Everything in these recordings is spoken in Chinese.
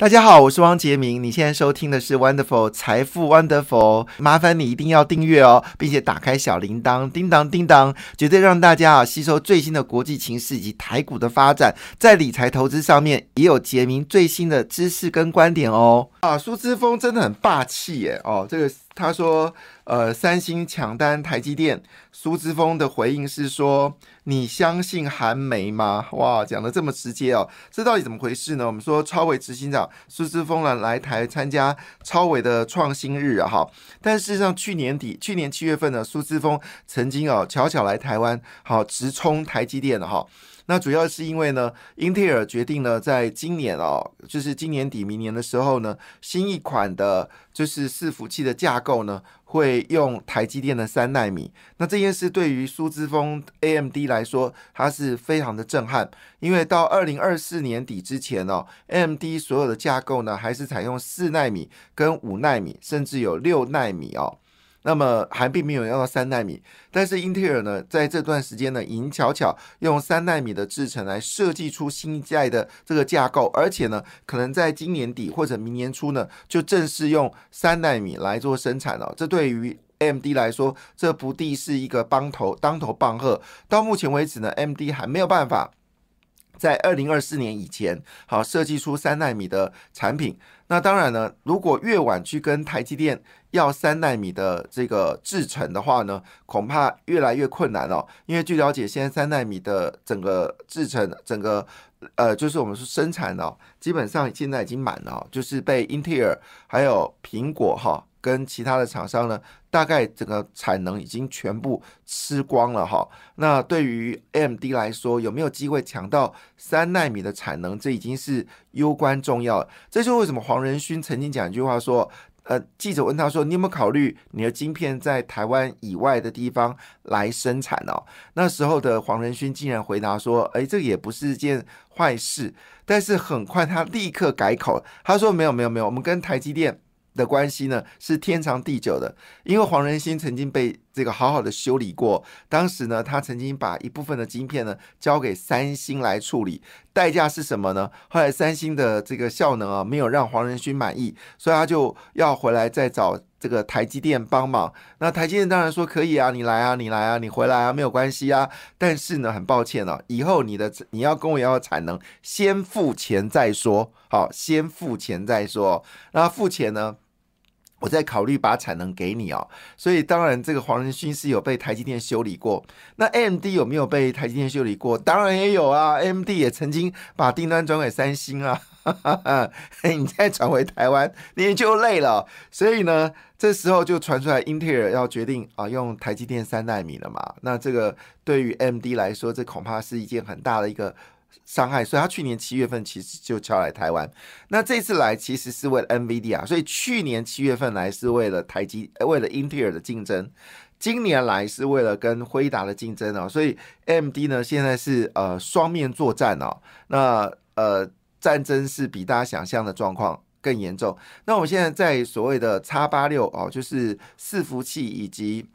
大家好，我是汪杰明。你现在收听的是 Wonderful 财富 Wonderful，麻烦你一定要订阅哦，并且打开小铃铛，叮当叮当，绝对让大家啊吸收最新的国际情势以及台股的发展，在理财投资上面也有杰明最新的知识跟观点哦。啊，苏之峰真的很霸气耶！哦，这个他说，呃，三星抢单台积电，苏之峰的回应是说。你相信韩媒吗？哇，讲的这么直接哦，这到底怎么回事呢？我们说超伟执行长苏之峰呢来台参加超伟的创新日啊，哈，但事实上去年底，去年七月份呢，苏之峰曾经哦巧巧来台湾，好直冲台积电的哈。那主要是因为呢，英特尔决定呢，在今年哦，就是今年底、明年的时候呢，新一款的，就是伺服器的架构呢，会用台积电的三纳米。那这件事对于苏之峰 AMD 来说，它是非常的震撼，因为到二零二四年底之前哦，AMD 所有的架构呢，还是采用四纳米跟五纳米，甚至有六纳米哦。那么还并没有要到三纳米，但是英特尔呢，在这段时间呢，已经巧巧用三纳米的制程来设计出新一代的这个架构，而且呢，可能在今年底或者明年初呢，就正式用三纳米来做生产了。这对于 AMD 来说，这不地是一个帮头当头棒喝。到目前为止呢，AMD 还没有办法在二零二四年以前好设计出三纳米的产品。那当然呢，如果越晚去跟台积电要三纳米的这个制程的话呢，恐怕越来越困难哦。因为据了解，现在三纳米的整个制程，整个呃，就是我们说生产哦，基本上现在已经满了，就是被英特尔还有苹果哈。跟其他的厂商呢，大概整个产能已经全部吃光了哈。那对于 M D 来说，有没有机会抢到三纳米的产能，这已经是攸关重要。这就为什么黄仁勋曾经讲一句话说：“呃，记者问他说，你有没有考虑你的晶片在台湾以外的地方来生产哦？”那时候的黄仁勋竟然回答说：“哎，这也不是件坏事。”但是很快他立刻改口，他说：“没有，没有，没有，我们跟台积电。”的关系呢是天长地久的，因为黄仁勋曾经被这个好好的修理过，当时呢他曾经把一部分的晶片呢交给三星来处理，代价是什么呢？后来三星的这个效能啊没有让黄仁勋满意，所以他就要回来再找这个台积电帮忙。那台积电当然说可以啊，你来啊，你来啊，你回来啊，没有关系啊。但是呢，很抱歉哦，以后你的你要跟我要产能，先付钱再说。好，先付钱再说。那付钱呢？我在考虑把产能给你哦。所以当然，这个黄仁勋是有被台积电修理过。那 AMD 有没有被台积电修理过？当然也有啊，AMD 也曾经把订单转给三星啊。你再转回台湾，你就累了。所以呢，这时候就传出来，英特尔要决定啊，用台积电三纳米了嘛。那这个对于 AMD 来说，这恐怕是一件很大的一个。伤害，所以他去年七月份其实就敲来台湾，那这次来其实是为了 NVIDIA，所以去年七月份来是为了台积，为了英特尔的竞争，今年来是为了跟辉达的竞争哦，所以 MD 呢现在是呃双面作战哦，那呃战争是比大家想象的状况更严重。那我们现在在所谓的叉八六哦，就是伺服器以及。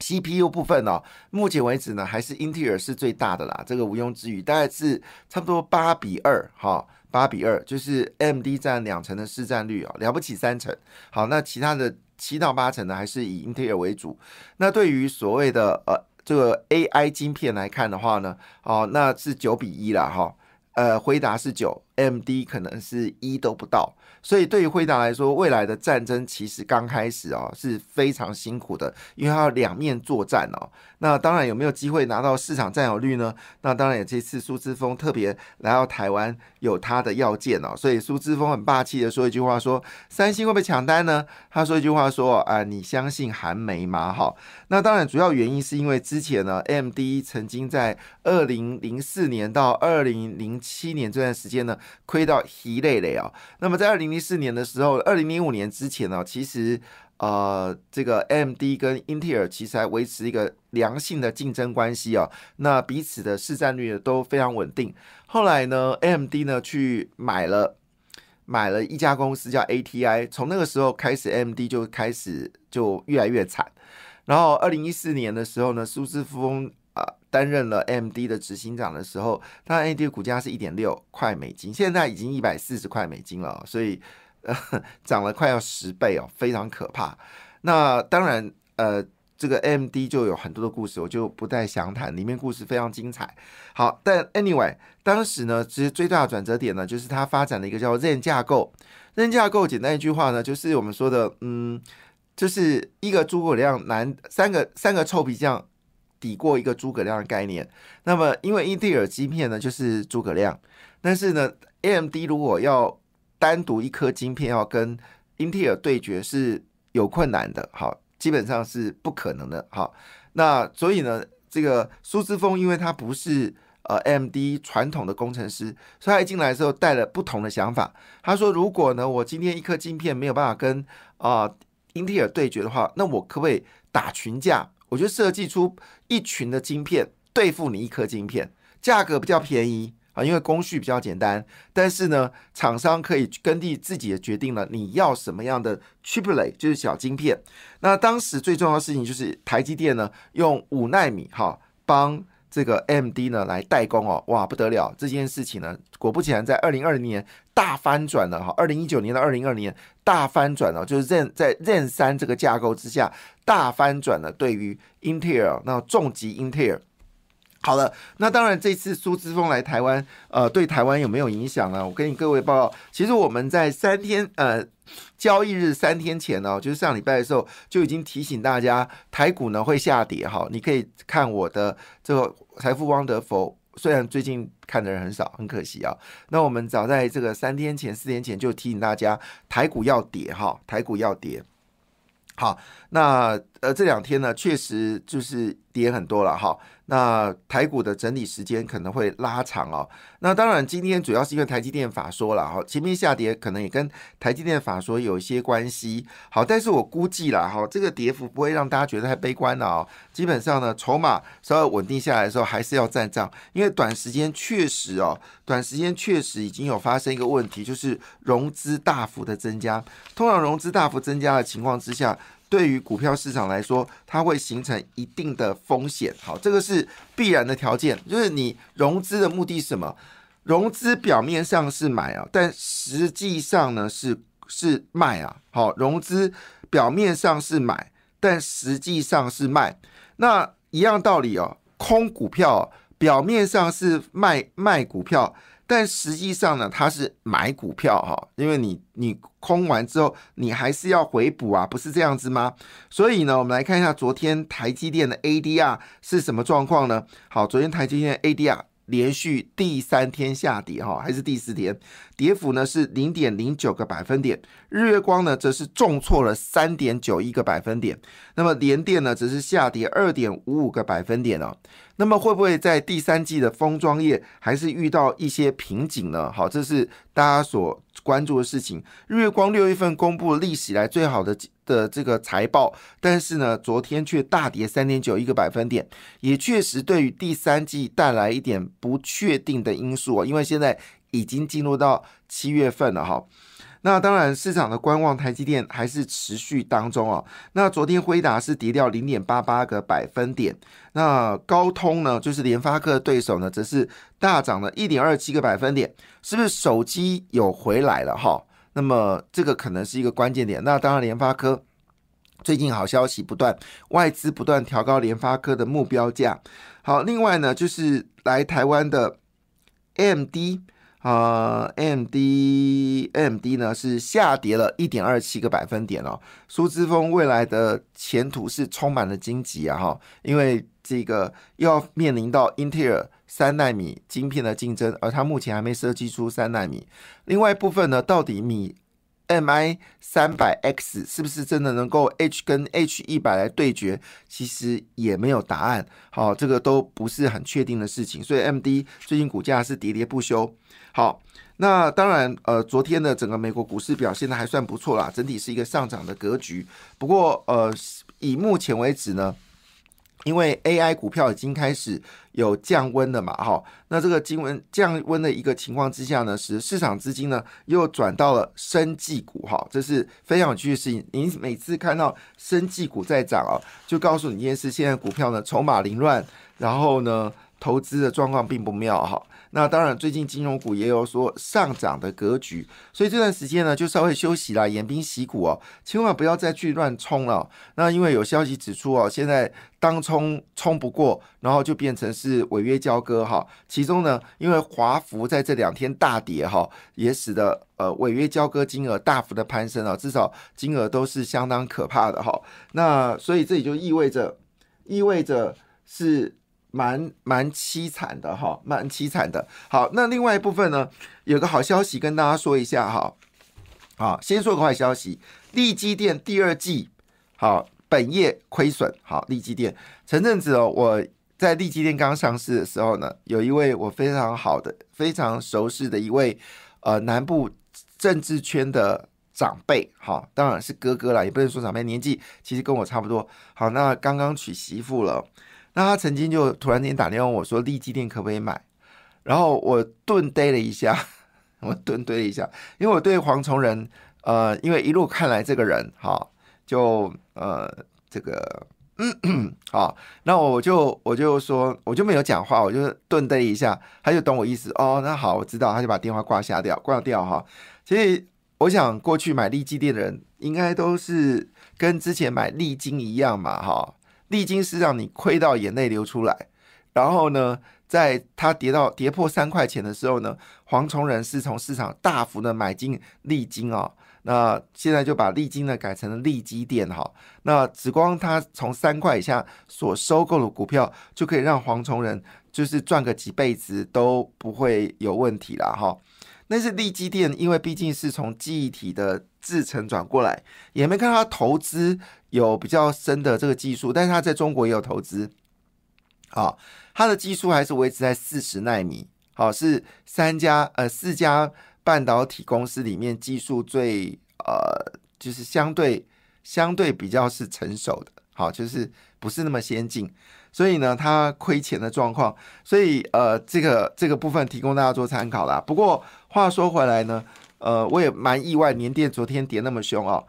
CPU 部分呢，目前为止呢，还是英特尔是最大的啦，这个毋庸置疑，大概是差不多八比二，哈，八比二，就是 MD 占两成的市占率啊，了不起三成。好，那其他的七到八成呢，还是以英特尔为主。那对于所谓的呃这个 AI 晶片来看的话呢，哦，那是九比一了哈，呃，回答是九 M D 可能是一都不到。所以对于辉达来说，未来的战争其实刚开始哦，是非常辛苦的，因为它要两面作战哦。那当然有没有机会拿到市场占有率呢？那当然也这次苏之峰特别来到台湾，有他的要件哦。所以苏之峰很霸气的说一句话：说三星会不会抢单呢？他说一句话说：啊，你相信韩媒吗？哈。那当然主要原因是因为之前呢，M D 曾经在二零零四年到二零零七年这段时间呢，亏到稀累累哦。那么在二零零四年的时候，二零零五年之前呢，其实呃，这个 AMD 跟英特尔其实还维持一个良性的竞争关系哦，那彼此的市占率都非常稳定。后来呢，AMD 呢去买了买了一家公司叫 ATI，从那个时候开始，AMD 就开始就越来越惨。然后二零一四年的时候呢，苏之峰啊担任了 MD 的执行长的时候，当然 AMD 的股价是一点六块美金，现在已经一百四十块美金了，所以呃 涨了快要十倍哦，非常可怕。那当然呃。这个 MD 就有很多的故事，我就不再详谈，里面故事非常精彩。好，但 anyway，当时呢，其实最大的转折点呢，就是它发展的一个叫 Zen 架构。Zen 架构简单一句话呢，就是我们说的，嗯，就是一个诸葛亮难三个三个臭皮匠抵过一个诸葛亮的概念。那么，因为英特尔晶片呢就是诸葛亮，但是呢，AMD 如果要单独一颗晶片要跟英特尔对决是有困难的。好。基本上是不可能的，好，那所以呢，这个苏之峰，因为他不是呃 AMD 传统的工程师，所以他一进来的时候带了不同的想法。他说，如果呢，我今天一颗晶片没有办法跟啊英特尔对决的话，那我可不可以打群架？我就设计出一群的晶片对付你一颗晶片，价格比较便宜。啊，因为工序比较简单，但是呢，厂商可以根据自己的决定了，你要什么样的 chiplet，就是小晶片。那当时最重要的事情就是台积电呢，用五纳米哈帮这个 MD 呢来代工哦，哇不得了！这件事情呢，果不其然，在二零二零年大翻转了哈，二零一九年到二零二零年大翻转了，就是任在任三这个架构之下大翻转了，对于 Intel 那重疾 Intel。好了，那当然，这次苏之峰来台湾，呃，对台湾有没有影响呢？我跟你各位报告，其实我们在三天，呃，交易日三天前呢，就是上礼拜的时候，就已经提醒大家，台股呢会下跌。哈，你可以看我的这个财富汪德佛，虽然最近看的人很少，很可惜啊。那我们早在这个三天前、四天前就提醒大家，台股要跌，哈，台股要跌。好，那呃这两天呢，确实就是跌很多了，哈。那台股的整理时间可能会拉长哦。那当然，今天主要是因为台积电法说了哈，前面下跌可能也跟台积电法说有一些关系。好，但是我估计了哈，这个跌幅不会让大家觉得太悲观了哦。基本上呢，筹码稍微稳定下来的时候，还是要站账，因为短时间确实哦，短时间确实已经有发生一个问题，就是融资大幅的增加。通常融资大幅增加的情况之下。对于股票市场来说，它会形成一定的风险。好，这个是必然的条件。就是你融资的目的是什么？融资表面上是买啊，但实际上呢是是卖啊。好，融资表面上是买，但实际上是卖。那一样道理哦，空股票表面上是卖卖股票。但实际上呢，它是买股票哈，因为你你空完之后，你还是要回补啊，不是这样子吗？所以呢，我们来看一下昨天台积电的 ADR 是什么状况呢？好，昨天台积电 ADR。连续第三天下跌哈，还是第四天，跌幅呢是零点零九个百分点。日月光呢则是重挫了三点九一个百分点。那么联电呢则是下跌二点五五个百分点哦。那么会不会在第三季的封装业还是遇到一些瓶颈呢？好，这是大家所关注的事情。日月光六月份公布历史来最好的。的这个财报，但是呢，昨天却大跌三点九一个百分点，也确实对于第三季带来一点不确定的因素啊，因为现在已经进入到七月份了哈。那当然，市场的观望台积电还是持续当中啊。那昨天辉达是跌掉零点八八个百分点，那高通呢，就是联发科的对手呢，则是大涨了一点二七个百分点，是不是手机有回来了哈？那么这个可能是一个关键点。那当然，联发科最近好消息不断，外资不断调高联发科的目标价。好，另外呢，就是来台湾的 AMD 啊，AMD AMD 呢是下跌了一点二七个百分点哦。苏之峰未来的前途是充满了荆棘啊！哈，因为这个又要面临到英特尔。三纳米晶片的竞争，而它目前还没设计出三纳米。另外一部分呢，到底米 MI 三百 X 是不是真的能够 H 跟 H 一百来对决？其实也没有答案。好，这个都不是很确定的事情。所以 MD 最近股价是喋喋不休。好，那当然，呃，昨天的整个美国股市表现的还算不错啦，整体是一个上涨的格局。不过，呃，以目前为止呢。因为 AI 股票已经开始有降温的嘛，哈，那这个降温降温的一个情况之下呢，使市场资金呢又转到了生技股，哈，这是非常有趣的事情。您每次看到生技股在涨啊，就告诉你一件事：现在股票呢筹码凌乱，然后呢，投资的状况并不妙哈。那当然，最近金融股也有说上涨的格局，所以这段时间呢，就稍微休息啦，演兵洗股哦，千万不要再去乱冲了。那因为有消息指出哦，现在当冲冲不过，然后就变成是违约交割哈。其中呢，因为华孚在这两天大跌哈，也使得呃违约交割金额大幅的攀升啊，至少金额都是相当可怕的哈。那所以这也就意味着，意味着是。蛮蛮凄惨的哈，蛮凄惨的。好，那另外一部分呢，有个好消息跟大家说一下哈。好，先说个坏消息，利基店第二季好本业亏损。好，利基店前阵子哦，我在利基店刚上市的时候呢，有一位我非常好的、非常熟识的一位呃南部政治圈的长辈，哈，当然是哥哥啦，也不能说长辈，年纪其实跟我差不多。好，那刚刚娶媳妇了。他曾经就突然间打电话我说利基店可不可以买？然后我顿呆了一下，我顿呆了一下，因为我对黄崇仁，呃，因为一路看来这个人哈，就呃这个嗯 好，那我就我就说我就没有讲话，我就顿呆一下，他就懂我意思哦，那好，我知道，他就把电话挂下掉，挂掉哈。其实我想过去买利基店的人，应该都是跟之前买利金一样嘛，哈。历经是让你亏到眼泪流出来，然后呢，在它跌到跌破三块钱的时候呢，黄崇仁是从市场大幅的买进利金哦，那现在就把利金呢改成了利基店哈，那紫光它从三块以下所收购的股票，就可以让黄崇仁就是赚个几辈子都不会有问题了哈。那是利基店，因为毕竟是从记忆体的制成转过来，也没看到投资有比较深的这个技术，但是他在中国也有投资，好，他的技术还是维持在四十纳米，好，是三家呃四家半导体公司里面技术最呃就是相对相对比较是成熟的，好，就是不是那么先进。所以呢，它亏钱的状况，所以呃，这个这个部分提供大家做参考啦。不过话说回来呢，呃，我也蛮意外，年电昨天跌那么凶哦。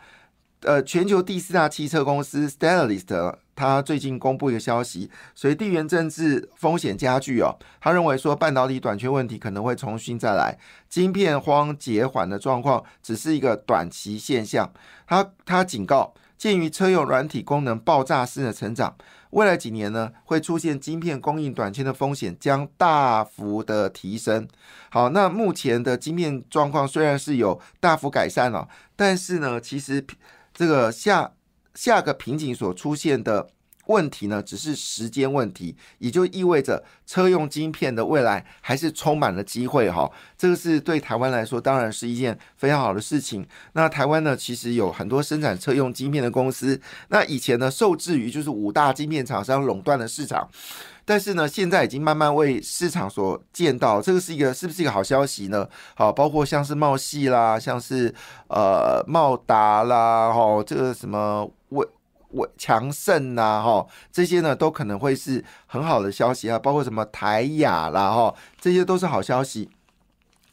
呃，全球第四大汽车公司 Stellantis，它最近公布一个消息，随地缘政治风险加剧哦，他认为说半导体短缺问题可能会重新再来，晶片荒减缓的状况只是一个短期现象。他他警告，鉴于车用软体功能爆炸式的成长。未来几年呢，会出现晶片供应短缺的风险将大幅的提升。好，那目前的晶片状况虽然是有大幅改善了，但是呢，其实这个下下个瓶颈所出现的。问题呢，只是时间问题，也就意味着车用晶片的未来还是充满了机会哈。这个是对台湾来说，当然是一件非常好的事情。那台湾呢，其实有很多生产车用晶片的公司。那以前呢，受制于就是五大晶片厂商垄断的市场，但是呢，现在已经慢慢为市场所见到，这个是一个是不是一个好消息呢？好，包括像是茂系啦，像是呃茂达啦，哈，这个什么。伟强盛呐，哈，这些呢都可能会是很好的消息啊，包括什么台雅啦，哈，这些都是好消息。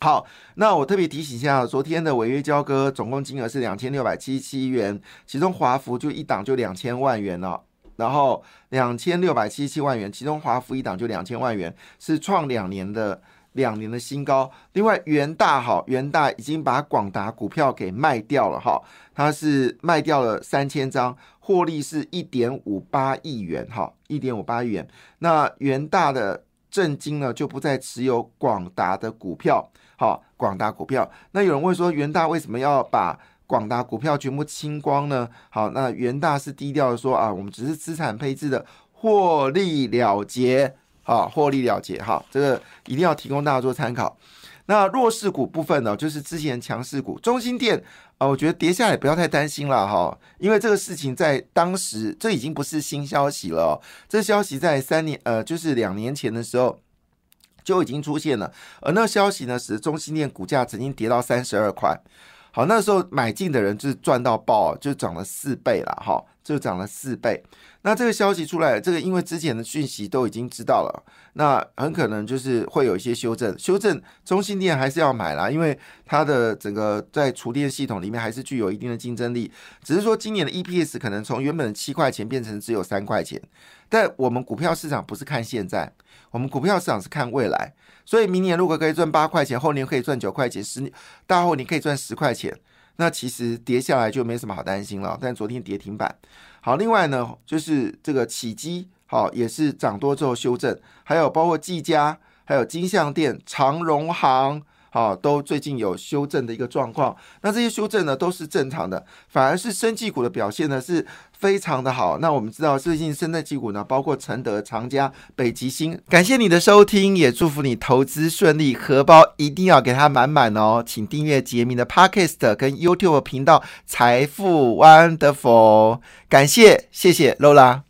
好，那我特别提醒一下，昨天的违约交割总共金额是两千六百七十七元，其中华福就一档就两千万元了，然后两千六百七十七万元，其中华福一档就两千万元，是创两年的。两年的新高。另外，元大哈，元大已经把广达股票给卖掉了哈，它是卖掉了三千张，获利是一点五八亿元哈，一点五八亿元。那元大的正金呢，就不再持有广达的股票，好，广达股票。那有人问说，元大为什么要把广达股票全部清光呢？好，那元大是低调的说啊，我们只是资产配置的获利了结。啊，获利了结哈，这个一定要提供大家做参考。那弱势股部分呢，就是之前强势股中心店啊，我觉得跌下来不要太担心了哈，因为这个事情在当时这已经不是新消息了，这消息在三年呃，就是两年前的时候就已经出现了，而那消息呢，使中心店股价曾经跌到三十二块。好，那时候买进的人就是赚到爆，就涨了四倍了哈。就涨了四倍。那这个消息出来，这个因为之前的讯息都已经知道了，那很可能就是会有一些修正。修正中心店还是要买啦，因为它的整个在厨电系统里面还是具有一定的竞争力。只是说今年的 EPS 可能从原本的七块钱变成只有三块钱。但我们股票市场不是看现在，我们股票市场是看未来。所以明年如果可以赚八块钱，后年可以赚九块钱，十年大后年可以赚十块钱，那其实跌下来就没什么好担心了。但昨天跌停板。好，另外呢，就是这个起基，好也是涨多之后修正，还有包括技嘉，还有金相店、长荣行，啊都最近有修正的一个状况。那这些修正呢都是正常的，反而是生技股的表现呢是非常的好。那我们知道最近生技股呢，包括承德、长嘉、北极星。感谢你的收听，也祝福你投资顺利，荷包一定要给它满满哦。请订阅杰明的 Podcast 跟 YouTube 频道财富 Wonderful。感谢，谢谢 Lola。